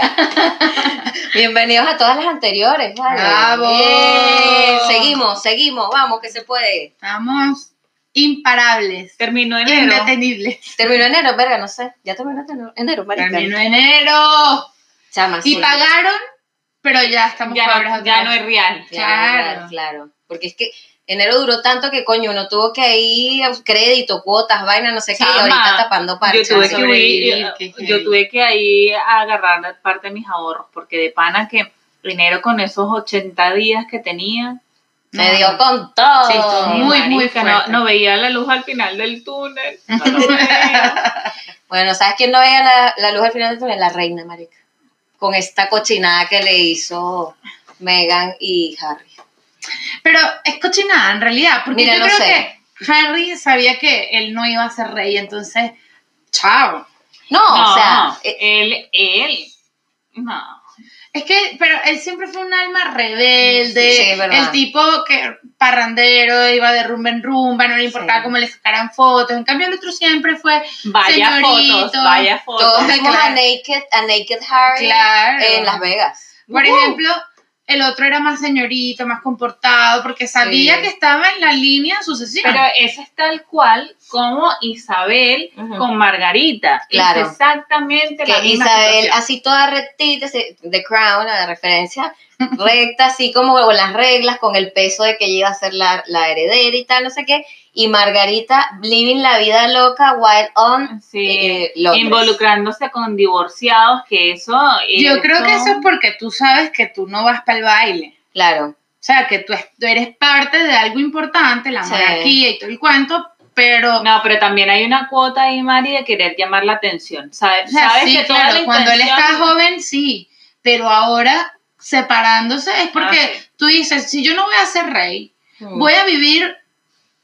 Bienvenidos a todas las anteriores, ¿vale? ¡Bravo! Bien, Seguimos, seguimos, vamos, que se puede. Estamos imparables. Terminó enero. Indetenibles. Terminó enero, verga, no sé. Ya terminó enero, enero marica. Terminó enero. Chama, Y pagaron, pero ya estamos Ya pobres no, ya no es real. Claro, Claro. claro. Porque es que enero duró tanto que coño, uno tuvo que ir a crédito, cuotas, vaina, no sé qué, y ahorita tapando Yo parches. tuve que qué yo tuve que ahí agarrar parte de mis ahorros, porque de pana que enero con esos 80 días que tenía, Me dio con todo. Sí, muy, muy marica, no, veía la luz al final del túnel. no lo veía. Bueno, ¿sabes quién no veía la, la luz al final del túnel? La reina, marica. Con esta cochinada que le hizo Meghan y Harry. Pero es cochinada en realidad, porque Mira, yo no creo sé. que Harry sabía que él no iba a ser rey, entonces, chao. No, No, o sea, él, él, no. Es que, pero él siempre fue un alma rebelde, Sí, verdad. el tipo que parrandero, iba de rumba en rumba, no le importaba Sí. cómo le sacaran fotos, en cambio el otro siempre fue Vaya Señorito. fotos, vaya fotos. todos vimos claro. a Naked, a Naked Harry Claro. en Las Vegas. Por ejemplo, el otro era más señorito, más comportado, porque sabía Sí. que estaba en la línea de sucesión. Pero ese es tal cual como Isabel con Margarita. Claro. Es exactamente la misma Isabel situación. así toda rectita, The Crown, la referencia, recta, así como con las reglas, con el peso de que ella iba a ser la, la heredera y tal, no sé qué, y Margarita living la vida loca, wild on, Sí, eh, involucrándose con divorciados, que eso... Yo creo que eso es porque tú sabes que tú no vas para el baile. claro, O sea, que tú, es- tú eres parte de algo importante, la Sí. monarquía y todo el cuento, pero... No, pero también hay una cuota ahí, Mari, de querer llamar la atención. ¿Sabes? o sea, ¿Sabes sí, que toda claro, la cuando él está joven, sí, pero ahora separándose es porque Ah, sí. tú dices, si yo no voy a ser rey, Mm, voy a vivir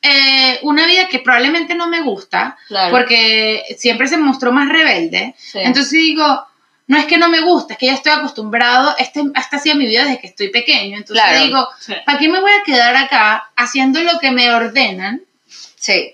eh, una vida que probablemente no me gusta, claro, porque siempre se mostró más rebelde. sí. Entonces digo, no es que no me gusta, es que ya estoy acostumbrado, este, esta ha sido mi vida desde que estoy pequeño. Entonces Claro. digo, Sí. ¿para qué me voy a quedar acá haciendo lo que me ordenan? sí,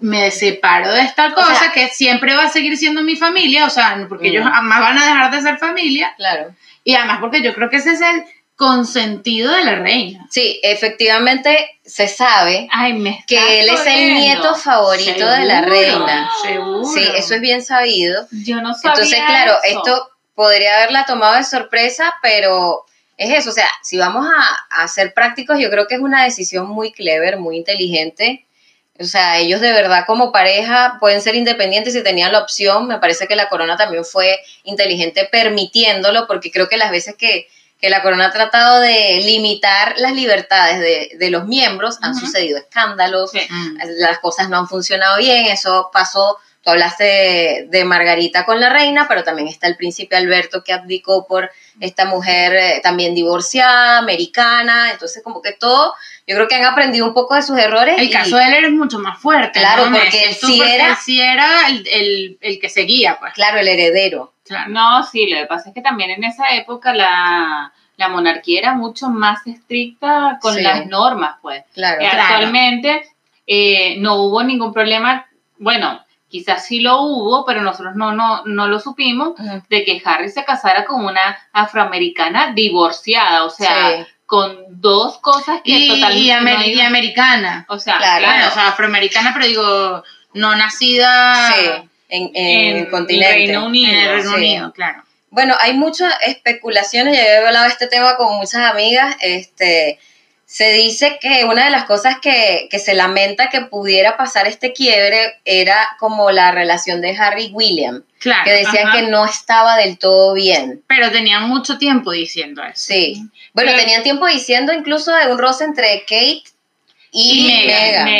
Me separo de esta cosa sea- que siempre va a seguir siendo mi familia, o sea, porque Mm. ellos jamás van a dejar de ser familia, claro. y además porque yo creo que ese es el consentido de la reina. Sí, efectivamente se sabe Ay, me estás que él es el nieto favorito de la reina. Seguro. Sí, eso es bien sabido. Yo no sabía Entonces, claro, eso. esto podría haberla tomado de sorpresa, pero es eso, o sea, si vamos a, a ser prácticos, yo creo que es una decisión muy clever, muy inteligente. O sea, ellos de verdad como pareja pueden ser independientes si tenían la opción. Me parece que la corona también fue inteligente permitiéndolo, porque creo que las veces que, que la corona ha tratado de limitar las libertades de, de los miembros, han sucedido escándalos, Sí. Las cosas no han funcionado bien, eso pasó, tú hablaste de, de Margarita con la reina, pero también está el príncipe Alberto que abdicó por esta mujer eh, también divorciada, americana, entonces como que todo, yo creo que han aprendido un poco de sus errores. El y- caso de él era mucho más fuerte. Claro, porque él sí porque era- él sí era el, el- el que seguía, pues. Claro, el heredero. Claro. No, sí, lo que pasa es que también en esa época la, la monarquía era mucho más estricta con Sí. las normas, pues. Claro. Eh, Actualmente eh, no hubo ningún problema, bueno, quizás sí lo hubo, pero nosotros no, no, no lo supimos, de que Harry se casara con una afroamericana divorciada, o sea, Sí. con dos cosas que Y, totalmente y amer- no y americana. O sea, Claro. claro, Bueno, o sea, afroamericana, pero digo, no nacida Sí, en, en el continente. Reino Unido. en el Reino sí. Unido, claro. Bueno, hay muchas especulaciones, ya he hablado de este tema con muchas amigas, este, se dice que una de las cosas que, que se lamenta que pudiera pasar este quiebre era como la relación de Harry y William, Claro. que decían ajá. que no estaba del todo bien. Pero tenían mucho tiempo diciendo eso. Sí. Bueno, Pero- tenían tiempo diciendo incluso de un roce entre Kate y,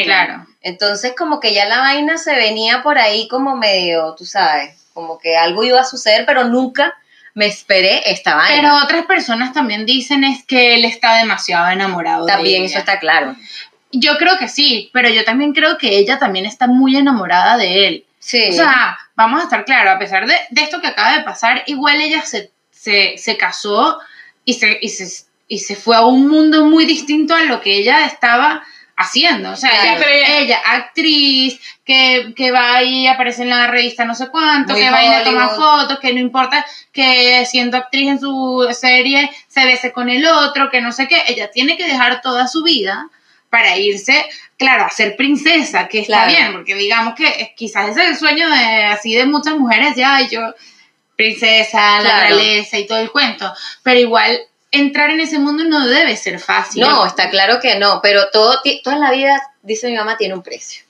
claro. Entonces como que ya la vaina se venía por ahí como medio, tú sabes, como que algo iba a suceder, pero nunca me esperé esta vaina. Pero otras personas también dicen es que él está demasiado enamorado de También ella. eso está claro. Yo creo que sí, pero yo también creo que ella también está muy enamorada de él. Sí. O sea, vamos a estar claros, a pesar de, de esto que acaba de pasar, igual ella se, se, se casó y se, y, se, y se fue a un mundo muy distinto a lo que ella estaba haciendo. O sea, Claro. ella, actriz, que, que va y aparece en la revista no sé cuánto, Muy que va y le toma Hollywood. fotos, que no importa que siendo actriz en su serie se bese con el otro, que no sé qué. Ella tiene que dejar toda su vida para irse, claro, a ser princesa, que está Claro. bien, porque digamos que quizás ese es el sueño de así de muchas mujeres, ya, yo, princesa, la Claro. realeza y todo el cuento. Pero igual, entrar en ese mundo no debe ser fácil. No, está claro que no, pero todo, toda la vida, dice mi mamá, tiene un precio.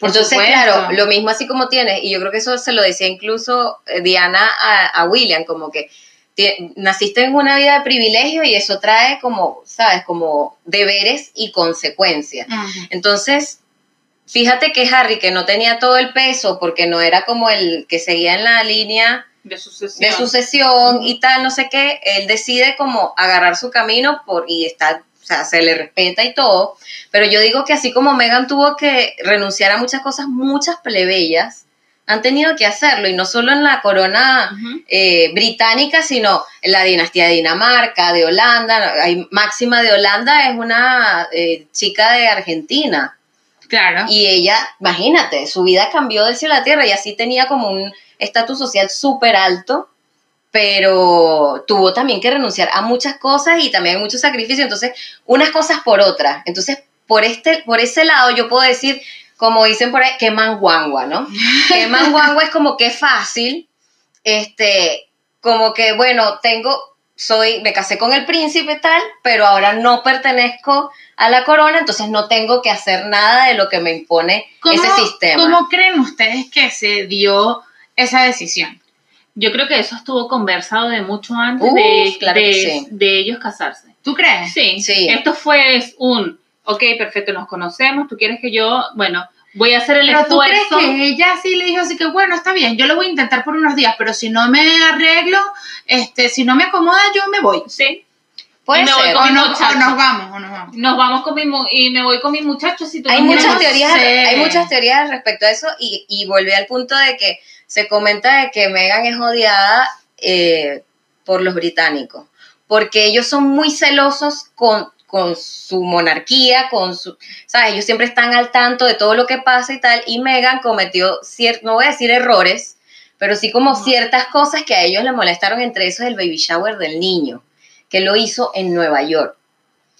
Por Entonces, supuesto. claro, lo mismo así como tienes, y yo creo que eso se lo decía incluso eh, Diana a, a William, como que naciste en una vida de privilegio y eso trae como, ¿sabes? Como deberes y consecuencias. Entonces, fíjate que Harry, que no tenía todo el peso porque no era como el que seguía en la línea De sucesión. de sucesión y tal, no sé qué, él decide como agarrar su camino por y está, o sea, se le respeta y todo, pero yo digo que así como Megan tuvo que renunciar a muchas cosas, muchas plebeyas han tenido que hacerlo y no solo en la corona eh, británica, sino en la dinastía de Dinamarca, de Holanda, hay Máxima de Holanda es una eh, chica de Argentina. Claro. Y ella, imagínate, su vida cambió del cielo a la tierra y así tenía como un estatus social súper alto, pero tuvo también que renunciar a muchas cosas y también muchos sacrificios, entonces unas cosas por otras. Entonces, por, este, por ese lado yo puedo decir, como dicen por ahí, que manguangua, ¿no? Que manguangua es como que fácil, este, como que, bueno, tengo, soy, me casé con el príncipe tal, pero ahora no pertenezco a la corona, entonces no tengo que hacer nada de lo que me impone ese sistema. ¿Cómo creen ustedes que se dio esa decisión? Yo creo que eso estuvo conversado de mucho antes de, claro de- sí. de ellos casarse. ¿Tú crees? Sí, Sí. Esto fue un, ok, perfecto, nos conocemos, tú quieres que yo, bueno, voy a hacer el Pero tú crees esfuerzo. que ella sí le dijo así que bueno, está bien, yo lo voy a intentar por unos días, pero si no me arreglo, este, si no me acomoda, yo me voy. Sí, Puede voy ser. con O, mi no- o muchacho. nos vamos, o nos vamos. nos vamos con mi mu- y me voy con mi muchacho si tú Hay no muchas quieres. teorías, sé. hay muchas teorías respecto a eso y, y volví al punto de que se comenta de que Meghan es odiada eh, por los británicos, porque ellos son muy celosos con, con su monarquía, con su, ¿sabes? Ellos siempre están al tanto de todo lo que pasa y tal, y Meghan cometió, cier- no voy a decir errores, pero sí como ciertas cosas que a ellos le molestaron, entre esos el baby shower del niño, que lo hizo en Nueva York.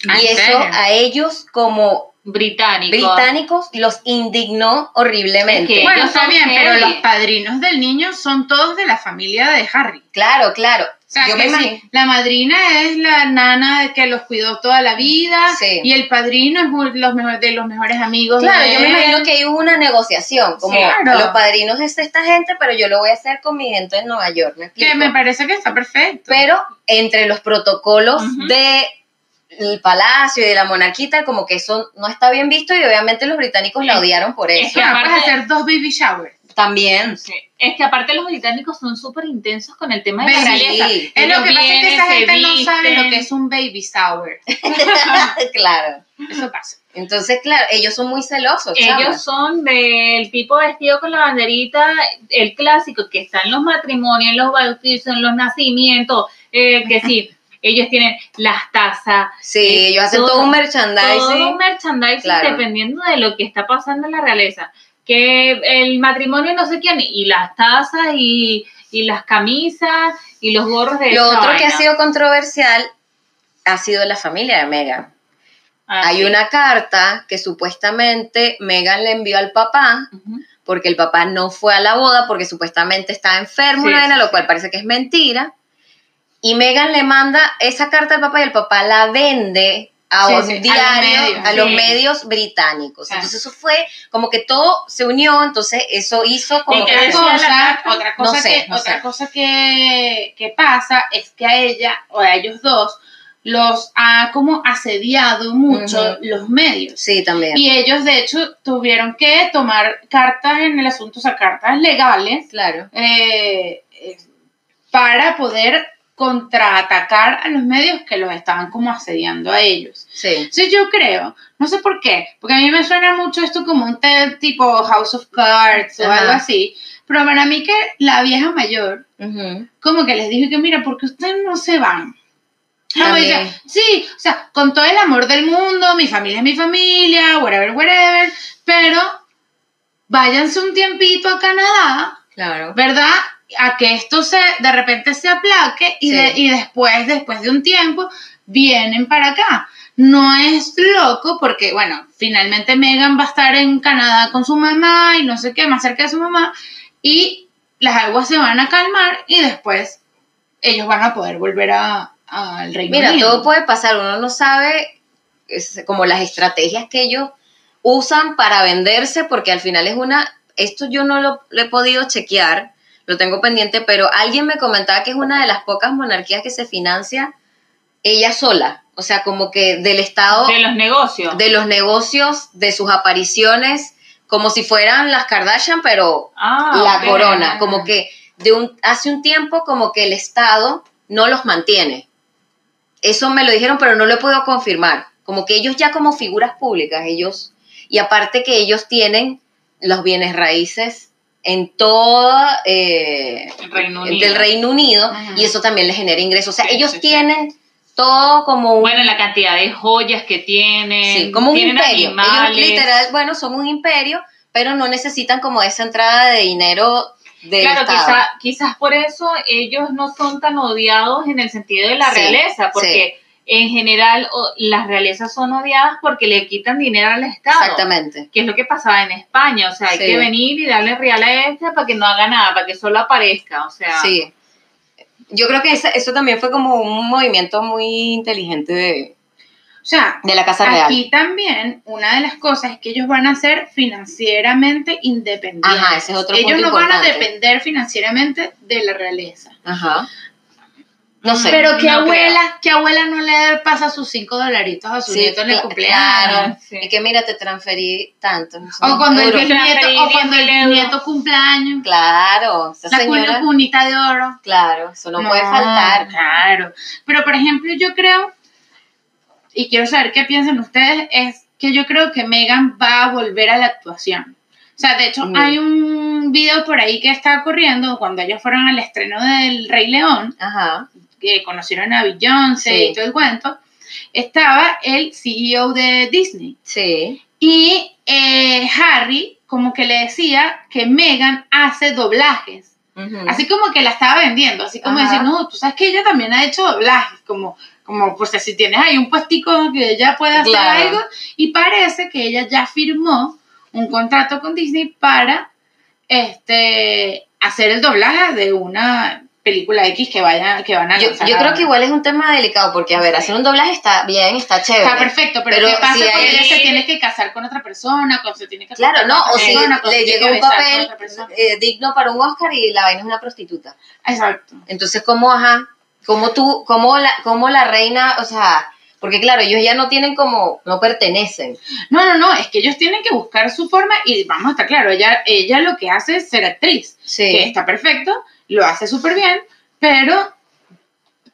Ah, Y ¿en eso serio? a ellos como Británico. británicos los indignó horriblemente. Es que- Bueno, está bien, pero los padrinos del niño son todos de la familia de Harry. Claro, claro. O sea, Yo que me la madrina es la nana que los cuidó toda la vida Sí. y el padrino es uno de los, de los mejores amigos. Claro, de yo me imagino que hubo una negociación, como Claro. los padrinos es esta gente, pero yo lo voy a hacer con mi gente en Nueva York, ¿me explico? Que me parece que está perfecto. Pero entre los protocolos Ujú. de el palacio y de la monarquita, como que eso no está bien visto y obviamente los británicos la Es- odiaron por es eso. que Claro, puedes aparte- hacer dos baby showers. También. Sí. Es que aparte los británicos son súper intensos con el tema de la realeza. Sí. Es lo que pasa es que esa gente no sabe lo que es un baby shower. claro. Eso pasa. Entonces, claro, ellos son muy celosos. Ellos son del tipo vestido con la banderita, el clásico que está en los matrimonios, en los bautizos, en los nacimientos, eh, que sí, ellos tienen las tazas, Sí, eh, ellos hacen todo- todo un merchandising. todo un merchandising Claro. dependiendo de lo que está pasando en la realeza. Que el matrimonio no sé quién, y las tazas y, y las camisas y los gorros de Lo otro que ha sido controversial ha sido la familia de Meghan. Ah, Hay sí. una carta que supuestamente Meghan le envió al papá porque el papá no fue a la boda porque supuestamente estaba enfermo, Sí, una vaina, sí, lo cual parece que es mentira. Y Meghan le manda esa carta al papá y el papá la vende a Sí, un sí, a los medios, a los sí. medios británicos. Ah. Entonces eso fue como que todo se unió, entonces eso hizo como ¿Y qué que... Otra cosa, otra cosa, No sé, que, no otra sé. cosa que, que pasa es que a ella o a ellos dos los ha como asediado mucho los medios. Sí, también. Y ellos, de hecho, tuvieron que tomar cartas en el asunto, o sea, cartas legales, Claro. eh, eh, para poder contraatacar a los medios que los estaban como asediando a ellos. Sí. Entonces yo creo, no sé por qué, porque a mí me suena mucho esto como un tipo House of Cards o algo así, pero para mí que la vieja mayor como que les dijo que mira, porque ustedes no se van No, También. dice, sí, o sea, con todo el amor del mundo, mi familia es mi familia, whatever, whatever, pero váyanse un tiempito a Canadá, Claro. ¿verdad? A que esto se, de repente se aplaque y, Sí. de- y después, después de un tiempo, vienen para acá. No es loco porque, bueno, finalmente Megan va a estar en Canadá con su mamá y no sé qué, más cerca de su mamá, y las aguas se van a calmar y después ellos van a poder volver a- al Reino Mira, Unido. todo puede pasar, uno no sabe es como las estrategias que ellos usan para venderse, porque al final es una, esto yo no lo, lo he podido chequear, lo tengo pendiente, pero alguien me comentaba que es una de las pocas monarquías que se financia ella sola, o sea, como que del Estado, De los negocios. de los negocios, de sus apariciones, como si fueran las Kardashian, pero Ah, la corona, como que de un, hace un tiempo como que el Estado no los mantiene. Eso me lo dijeron, pero no lo he podido confirmar. Como que ellos ya como figuras públicas, ellos, y aparte que ellos tienen los bienes raíces en toda eh, El Reino del Reino Unido Ajá. y eso también les genera ingresos. O sea, Sí, ellos sí, sí. tienen todo como un, Bueno, la cantidad de joyas que tienen. sí, como un imperio. animales. Ellos literal, bueno, son un imperio, pero no necesitan como esa entrada de dinero del Claro, quizá- quizás por eso ellos no son tan odiados en el sentido de la realeza, porque en general o- las realezas son odiadas porque le quitan dinero al Estado. Exactamente. Que es lo que pasaba en España, o sea, hay Sí. que venir y darle real a este para que no haga nada, para que solo aparezca, o sea. Sí. Yo creo que eso también fue como un movimiento muy inteligente de, O sea, de la Casa Real. aquí también una de las cosas es que ellos van a ser financieramente independientes. Ajá, ese es otro ellos punto no van a depender financieramente de la realeza. Ajá. No sé. Pero que no abuela, que abuela no le pasa sus cinco dolaritos a su Sí, nieto en el cumpleaños. Claro. Sí. Y que mira, te transferí tanto. O cuando, el, nieto, Transferir o cuando el 10.000 euros. nieto cumpleaños. Claro, esa La señora. cunita de oro. Claro, eso no, puede faltar. Claro. Pero, por ejemplo, yo creo, y quiero saber qué piensan ustedes, es que yo creo que Megan va a volver a la actuación. O sea, de hecho, Mm. hay un video por ahí que está corriendo cuando ellos fueron al estreno del Rey León, Ajá. Que conocieron a Beyoncé Sí. y todo el cuento. Estaba el CEO de Disney. Sí. Y eh, Harry como que le decía que Megan hace doblajes. Así como que la estaba vendiendo, así como Ajá. decir, no, tú sabes que ella también ha hecho doblajes, como, como pues si tienes ahí un puestico que ella puede hacer Claro. algo, y parece que ella ya firmó un contrato con Disney para este hacer el doblaje de una película X que vaya, que van a Yo, creo que igual es un tema delicado porque, a ver, hacer un doblaje está bien, está chévere. Está perfecto, pero, Pero ¿qué pasa si hay- ella se tiene que casar con otra persona, cuando se tiene que Claro, acostar no, con o otra si le llega un con papel otra eh, digno para un Oscar y la vaina es una prostituta. Exacto. Entonces, ¿cómo, ajá? ¿Cómo tú, cómo la, cómo la reina, o sea, porque claro, ellos ya no tienen como, no pertenecen. No, no, no, es que ellos tienen que buscar su forma y vamos a estar claro, ella, ella lo que hace es ser actriz, que Sí. está perfecto, lo hace súper bien, pero,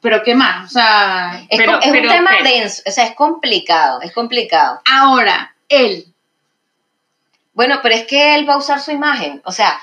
pero ¿qué más? O sea, Es, Pero- com- es pero- un tema pero- denso, o sea, es complicado, es complicado. ahora, él, Bueno, pero es que él va a usar su imagen, o sea,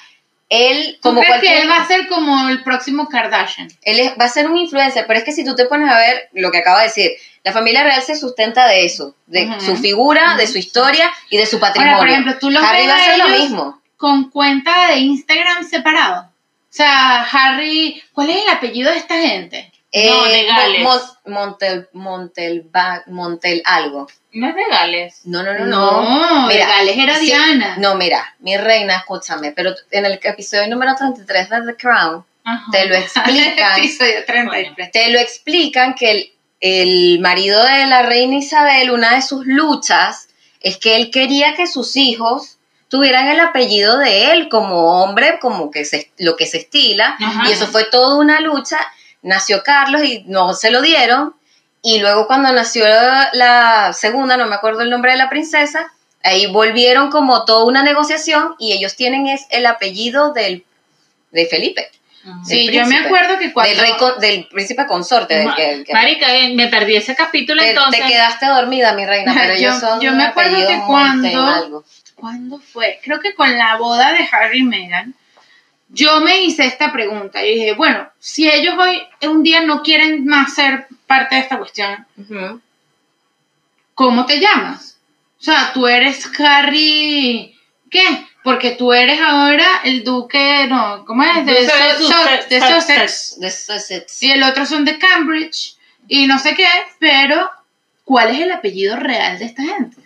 él ¿tú como crees que cualquier... él va a ser como el próximo Kardashian? Él es- va a ser un influencer, pero es que si tú te pones a ver lo que acaba de decir, la familia real se sustenta de eso, de su figura, de su historia y de su patrimonio. Ahora, por ejemplo, tú los Harry ves va a hacer lo mismo. con cuenta de Instagram separado. O sea, Harry, ¿cuál es el apellido de esta gente? No, de Gales. Mon- Montel, Montel, Ba- Montel algo. No es de Gales. No, no, no, no. Mira, Gales era sí, Diana. No, mira, mi reina, escúchame, pero en el episodio número 33 de The Crown Ajá. te lo explican, Episodio 33. te lo explican que el, el marido de la reina Isabel, una de sus luchas es que él quería que sus hijos tuvieran el apellido de él como hombre, como que se, lo que se estila, Ajá. y eso fue toda una lucha. Nació Carlos y no se lo dieron, y luego cuando nació la segunda, no me acuerdo el nombre de la princesa, ahí volvieron como toda una negociación y ellos tienen es el apellido del, de Felipe, Ajá. Sí, del yo me acuerdo que cuando... del, rey con- del príncipe consorte. Del que, que- Marica, eh, me perdí ese capítulo te, entonces. te quedaste dormida, mi reina, pero Yo- ellos son yo me acuerdo que cuando- algo. ¿Cuándo fue? Creo que con la boda de Harry y Meghan, yo me hice esta pregunta y dije, bueno, si ellos hoy un día no quieren más ser parte de esta cuestión. ¿Cómo te llamas? O sea, tú eres Harry. ¿Qué? Porque tú eres ahora el duque. No, ¿cómo es? De, Sussex. Su- de Sussex. De Sussex. Y el otro son de Cambridge. Y no sé qué, pero ¿cuál es el apellido real de esta gente?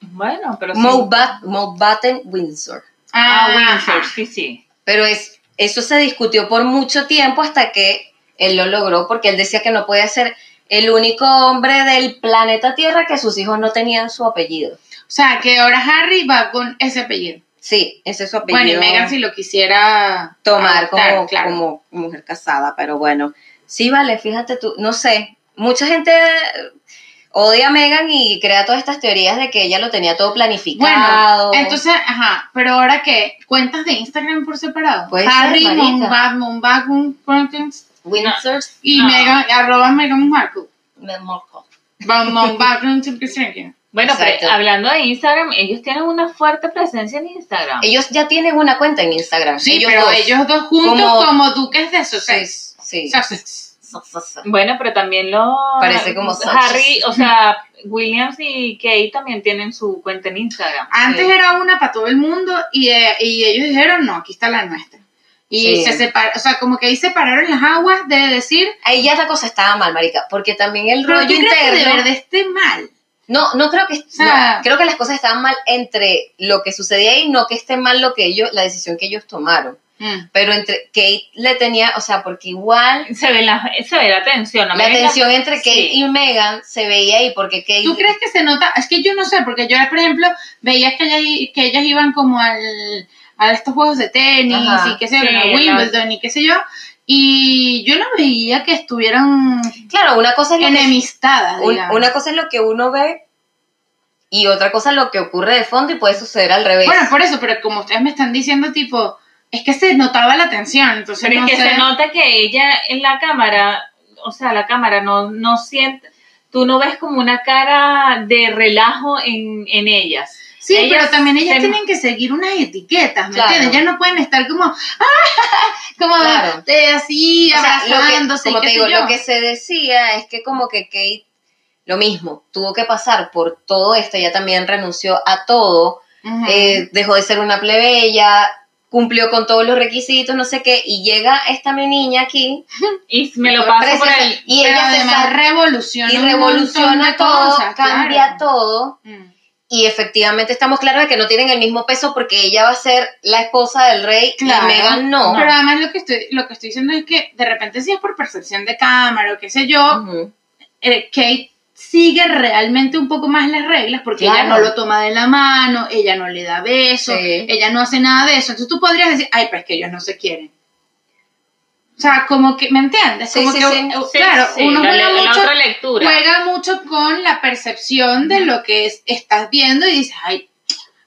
Bueno, pero Mountbatten Windsor. Ah, Ajá. Windsor, sí, sí. Pero es, eso se discutió por mucho tiempo hasta que él lo logró, porque él decía que no podía ser el único hombre del planeta Tierra que sus hijos no tenían su apellido. O sea, que ahora Harry va con ese apellido. Sí, ese es su apellido. Bueno, y Megan si lo quisiera tomar como, claro. como mujer casada, pero bueno, sí vale, fíjate tú, no sé, mucha gente odia a Megan y crea todas estas teorías de que ella lo tenía todo planificado. Bueno, entonces, ajá, pero ahora qué, cuentas de Instagram por separado. Puede Harry Monbag, Windsor y No. Megan, arroba Megan Markle. Bueno, Exacto. pero hablando de Instagram, ellos tienen una fuerte presencia en Instagram. Ellos ya tienen una cuenta en Instagram. Sí, ellos pero dos. ellos dos juntos Como- como, duques de Sussex. Sí. Sussex. Bueno, pero también los Parece como Harry, o sea, Williams y Kate también tienen su cuenta en Instagram. Antes Sí. era una para todo el mundo y, eh, y ellos dijeron, no, aquí está la nuestra. Y Sí. se separaron, o sea, como que ahí separaron las aguas de decir, Ahí ya la cosa estaba mal, marica, porque también el pero rollo ¿tú crees que de verdad esté mal? No, no creo que no, creo que las cosas estaban mal entre lo que sucedía ahí, no que esté mal lo que ellos, la decisión que ellos tomaron. Mm. Pero entre Kate le tenía, o sea, porque igual Se ve la, se ve la tensión. no la tensión entre Kate Sí. y Megan se veía ahí porque Kate ¿Tú crees que se nota? Es que yo no sé, porque yo, por ejemplo, veía que ellas, que ellas iban como al, a estos juegos de tenis Ajá, y qué sé yo, sí, Wimbledon y qué sé yo, y yo no veía que estuvieran Claro, una cosa es que, enemistadas, digamos. una cosa es lo que uno ve y otra cosa es lo que ocurre de fondo y puede suceder al revés. Bueno, por eso, pero como ustedes me están diciendo, tipo, es que se notaba la tensión, entonces Pero no es que sé. se nota que ella en la cámara, o sea, la cámara no, no siente, tú no ves como una cara de relajo en, en ellas. Sí, ellas pero también ellas tienen que seguir unas etiquetas, ¿me Claro. entiendes? Ellas no pueden estar como, ¡ah! como Claro. de así, O sea, abrazándose, como te sé digo, yo. lo que se decía es que como que Kate, lo mismo, tuvo que pasar por todo esto, ella también renunció a todo, eh, dejó de ser una plebeya, cumplió con todos los requisitos, no sé qué, y llega esta mi niña aquí, Y me lo paso por el... y ella se revoluciona y revoluciona todo, cosas, cambia claro. todo, Mm. Y efectivamente estamos claros de que no tienen el mismo peso porque ella va a ser la esposa del rey Claro. y Megan no. Pero además lo que estoy, lo que estoy diciendo es que de repente si es por percepción de cámara o qué sé yo, eh, Kate sigue realmente un poco más las reglas porque ella no lo toma de la mano, ella no le da besos, Sí. ella no hace nada de eso. Entonces tú podrías decir, ay, pero es que ellos no se quieren. O sea, como que, ¿me entiendes? Sí, Como sí, que, sí. Sí, claro, sí, uno la, juega la mucho, otra lectura. juega mucho con la percepción de lo que es- estás viendo y dices, ay,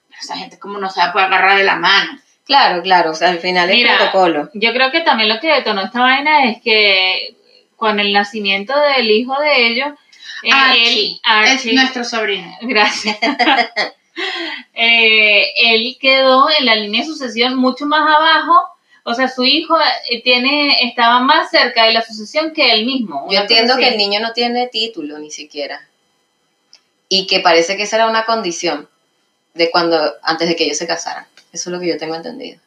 pero esa gente como no se va a poder agarrar de la mano. Claro, claro, o sea, al final es Mira, protocolo. Yo creo que también lo que detonó esta vaina es que con el nacimiento del hijo de ellos, eh, Archie, él, Archie, es nuestro sobrino. gracias, Eh, él quedó en la línea de sucesión mucho más abajo, o sea, su hijo eh, tiene estaba más cerca de la sucesión que él mismo. Yo entiendo que el niño no tiene título ni siquiera. Y que parece que esa era una condición de cuando, antes de que ellos se casaran. Eso es lo que yo tengo entendido.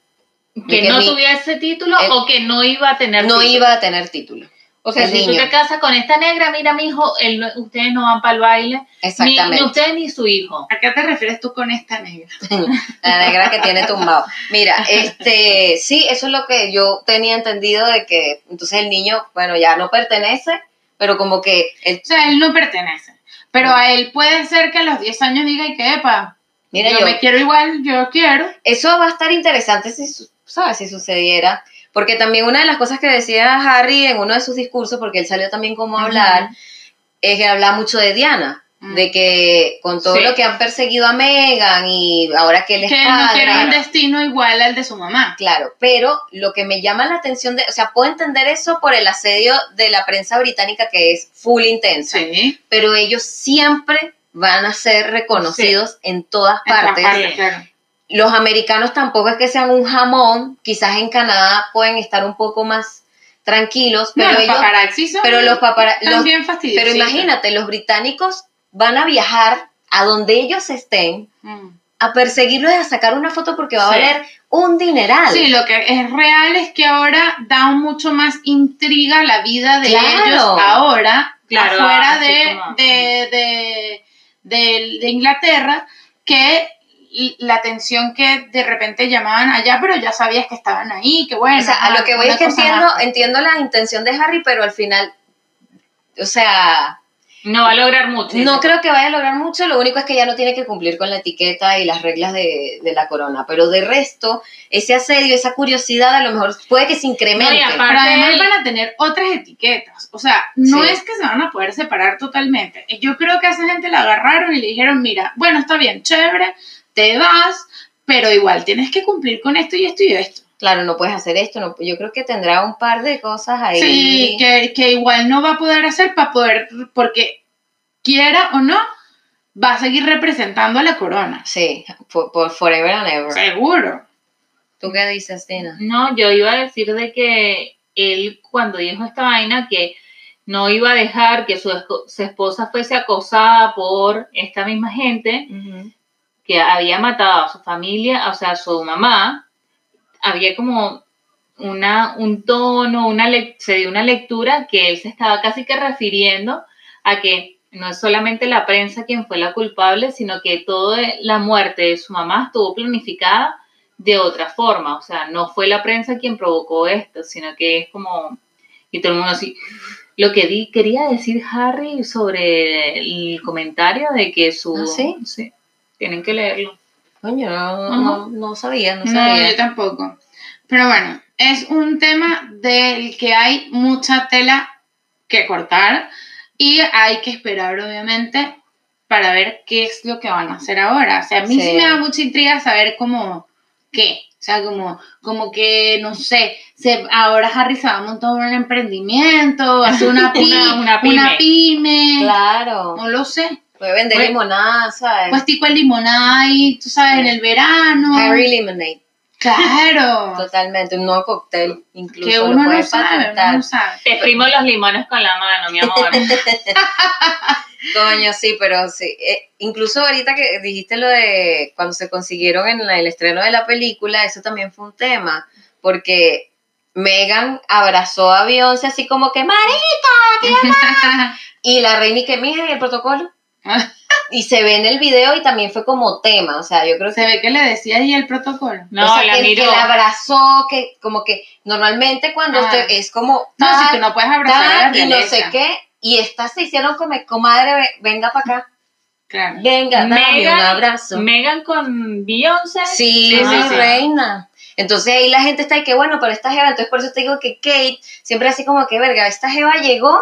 que que no mi- tuviese título el- o que no iba a tener No título. iba a tener título. O sea, el si tú niño. te casas con esta negra, mira, mi hijo, ustedes no van para el baile, ni, Exactamente. ni usted ni su hijo. ¿A qué te refieres tú con esta negra? La negra que tiene tumbado. Mira, este, sí, eso es lo que yo tenía entendido de que entonces el niño, bueno, ya no pertenece, pero como que el, O sea, él no pertenece. Pero a él puede ser que a los 10 años diga, y que, epa, mira, yo, yo, me quiero igual, yo quiero. eso va a estar interesante si, ¿sabes? Si sucediera. Porque también una de las cosas que decía Harry en uno de sus discursos, porque él salió también como a hablar, es que habla mucho de Diana, Mm. de que con todo Sí. lo que han perseguido a Megan y ahora que él es Que él no padre, quiere un destino igual al de su mamá. Claro, pero lo que me llama la atención, de, o sea, puedo entender eso por el asedio de la prensa británica que es full intensa, Sí. pero ellos siempre van a ser reconocidos en todas En todas partes. partes, claro. Los americanos tampoco es que sean un jamón, quizás en Canadá pueden estar un poco más tranquilos, No, pero los ellos, paparazzi son pero los paparazzi, también fastidiosos. pero imagínate, los británicos van a viajar a donde ellos estén Mm. a perseguirlos y a sacar una foto porque va a valer un dineral. Sí, lo que es real es que ahora da mucho más intriga la vida de Claro. ellos ahora, Claro, afuera de, como- de, de, de- de Inglaterra, que la atención que de repente llamaban allá, pero ya sabías que estaban ahí, que bueno. O sea, a lo que voy es que entiendo, más. entiendo la intención de Harry, pero al final, o sea, No va a lograr mucho. no creo que vaya a lograr mucho, lo único es que ya no tiene que cumplir con la etiqueta y las reglas de, de la corona, pero de resto, ese asedio, esa curiosidad a lo mejor puede que se incremente. No, y aparte- Pero además él- van a tener otras etiquetas. O sea, no Sí. es que se van a poder separar totalmente. Yo creo que a esa gente la agarraron y le dijeron, mira, bueno, está bien, chévere, te vas, pero igual tienes que cumplir con esto y esto y esto. Claro, no puedes hacer esto, no, yo creo que tendrá un par de cosas ahí. Sí, que, que igual no va a poder hacer para poder, porque quiera o no, va a seguir representando a la corona. Sí, por, por forever and ever. Seguro. ¿Tú qué dices, Tina? No, yo iba a decir de que él cuando dijo esta vaina que no iba a dejar que su, su esposa fuese acosada por esta misma gente que había matado a su familia, o sea, a su mamá, había como una, un tono, una se dio una lectura que él se estaba casi que refiriendo a que no es solamente la prensa quien fue la culpable, sino que toda la muerte de su mamá estuvo planificada de otra forma, o sea, no fue la prensa quien provocó esto, sino que es como, y todo el mundo así, lo que di, quería decir Harry sobre el comentario de que su... ¿Ah, sí? Tienen que leerlo. Coño, no, no, no sabía, no No, sabía. yo tampoco. Pero bueno, es un tema del que hay mucha tela que cortar y hay que esperar, obviamente, para ver qué es lo que van a hacer ahora. O sea, a mí sí, Sí. me da mucha intriga saber cómo, qué. O sea, como, como que, no sé, se, ahora Harry se va a montar un emprendimiento, hace una, Una- una pyme. una pyme. Claro. No lo sé. Puede vender Pues- limonada, ¿sabes? Pues tipo el limonada ahí, tú sabes, en el verano. Harry Lemonade. Claro. Totalmente, un nuevo cóctel. Incluso que lo uno puede no sabe, patentar. uno no sabe. Te exprimo los limones con la mano, mi amor. Coño, sí, pero sí. Eh, incluso ahorita que dijiste lo de cuando se consiguieron en la- el estreno de la película, eso también fue un tema, porque Megan abrazó a Beyoncé así como que, ¡Marica! Y la reina y que, mija, y el protocolo. Y se ve en el video y también fue como tema, o sea, yo creo que... Se ve que le decía ahí el protocolo. No, o sea, la que, miró. que la abrazó, que como que normalmente cuando Ah. usted es como... No, si tú no puedes abrazar a la tal, y no sé qué, y estas se hicieron como, comadre, ve- venga para acá, Claro. venga, dame un Megan, abrazo. Megan con Beyoncé. Sí, Sí, sí, sí. reina. Entonces ahí la gente está ahí que bueno, pero esta jeva, entonces por eso te digo que Kate siempre así como que verga, esta jeva llegó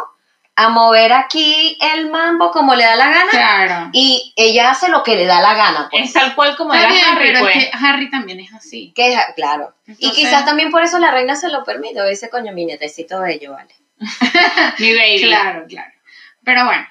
a mover aquí el mambo como le da la gana Claro. y ella hace lo que le da la gana. Pues. Es tal cual como era Harry, pero pues. es que Harry también es así. Que es- claro. y quizás también por eso la reina se lo permite, dice coño, mi netecito bello, vale. Mi baby. Claro, claro. Pero bueno,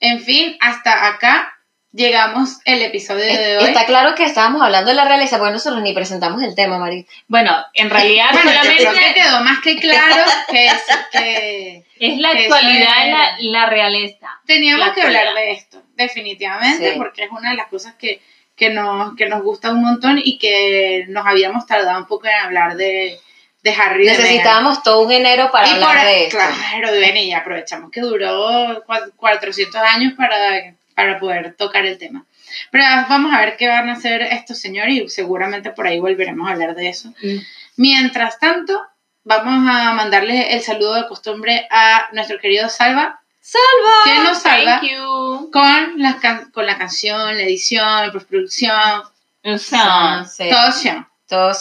en fin, hasta acá llegamos el episodio de hoy. Está claro que estábamos hablando de la realeza, bueno, nosotros ni presentamos el tema, Mari. Bueno, en realidad Bueno, yo creo que solamente quedó más que claro que, es- que es la que actualidad en la, la realeza. teníamos La que hablar de esto, definitivamente, Sí. porque es una de las cosas que, que, nos, que nos gusta un montón y que nos habíamos tardado un poco en hablar de, de Harry. de. Necesitábamos todo un enero para Y hablar por- de esto. Claro, ven, y aprovechamos que duró cua- 400 años para, para poder tocar el tema. Pero vamos a ver qué van a hacer estos señores y seguramente por ahí volveremos a hablar de eso. Mm. Mientras tanto, vamos a mandarle el saludo de costumbre a nuestro querido Salva, ¡Salva! que nos salva Thank you. con la, can- con la canción, la edición, la postproducción, O sea, Sí.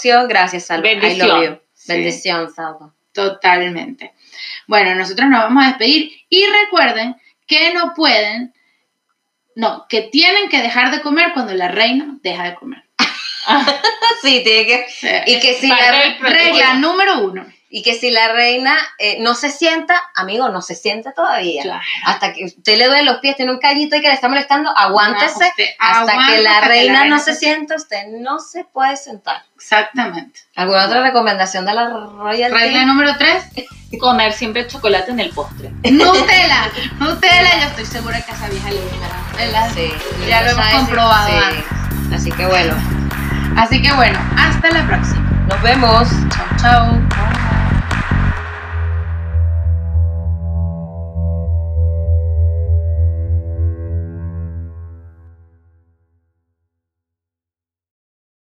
sí, gracias, Salva. I Bendición. love you. Sí. Bendición, Salva. totalmente. Bueno, nosotros nos vamos a despedir y recuerden que no pueden, no, que tienen que dejar de comer cuando la reina deja de comer. Sí, tiene que. Y que si la, regla número uno. Y que si la reina eh, no se sienta, amigo, no se sienta todavía. Claro. Hasta que usted le duele los pies, tiene un callito y que le está molestando, aguántese. Ah, usted hasta aguanta que la hasta que reina la no reina se se- sienta, usted no se puede sentar. Exactamente. ¿Alguna otra recomendación de la Royal Regla número 3, Comer siempre chocolate en el postre. Nutella. Nutella, yo estoy segura que a esa vieja le gusta Sí, Ya lo hemos comprobado Sí. Así que bueno, Así que bueno, hasta la próxima. nos vemos. Chau, chau.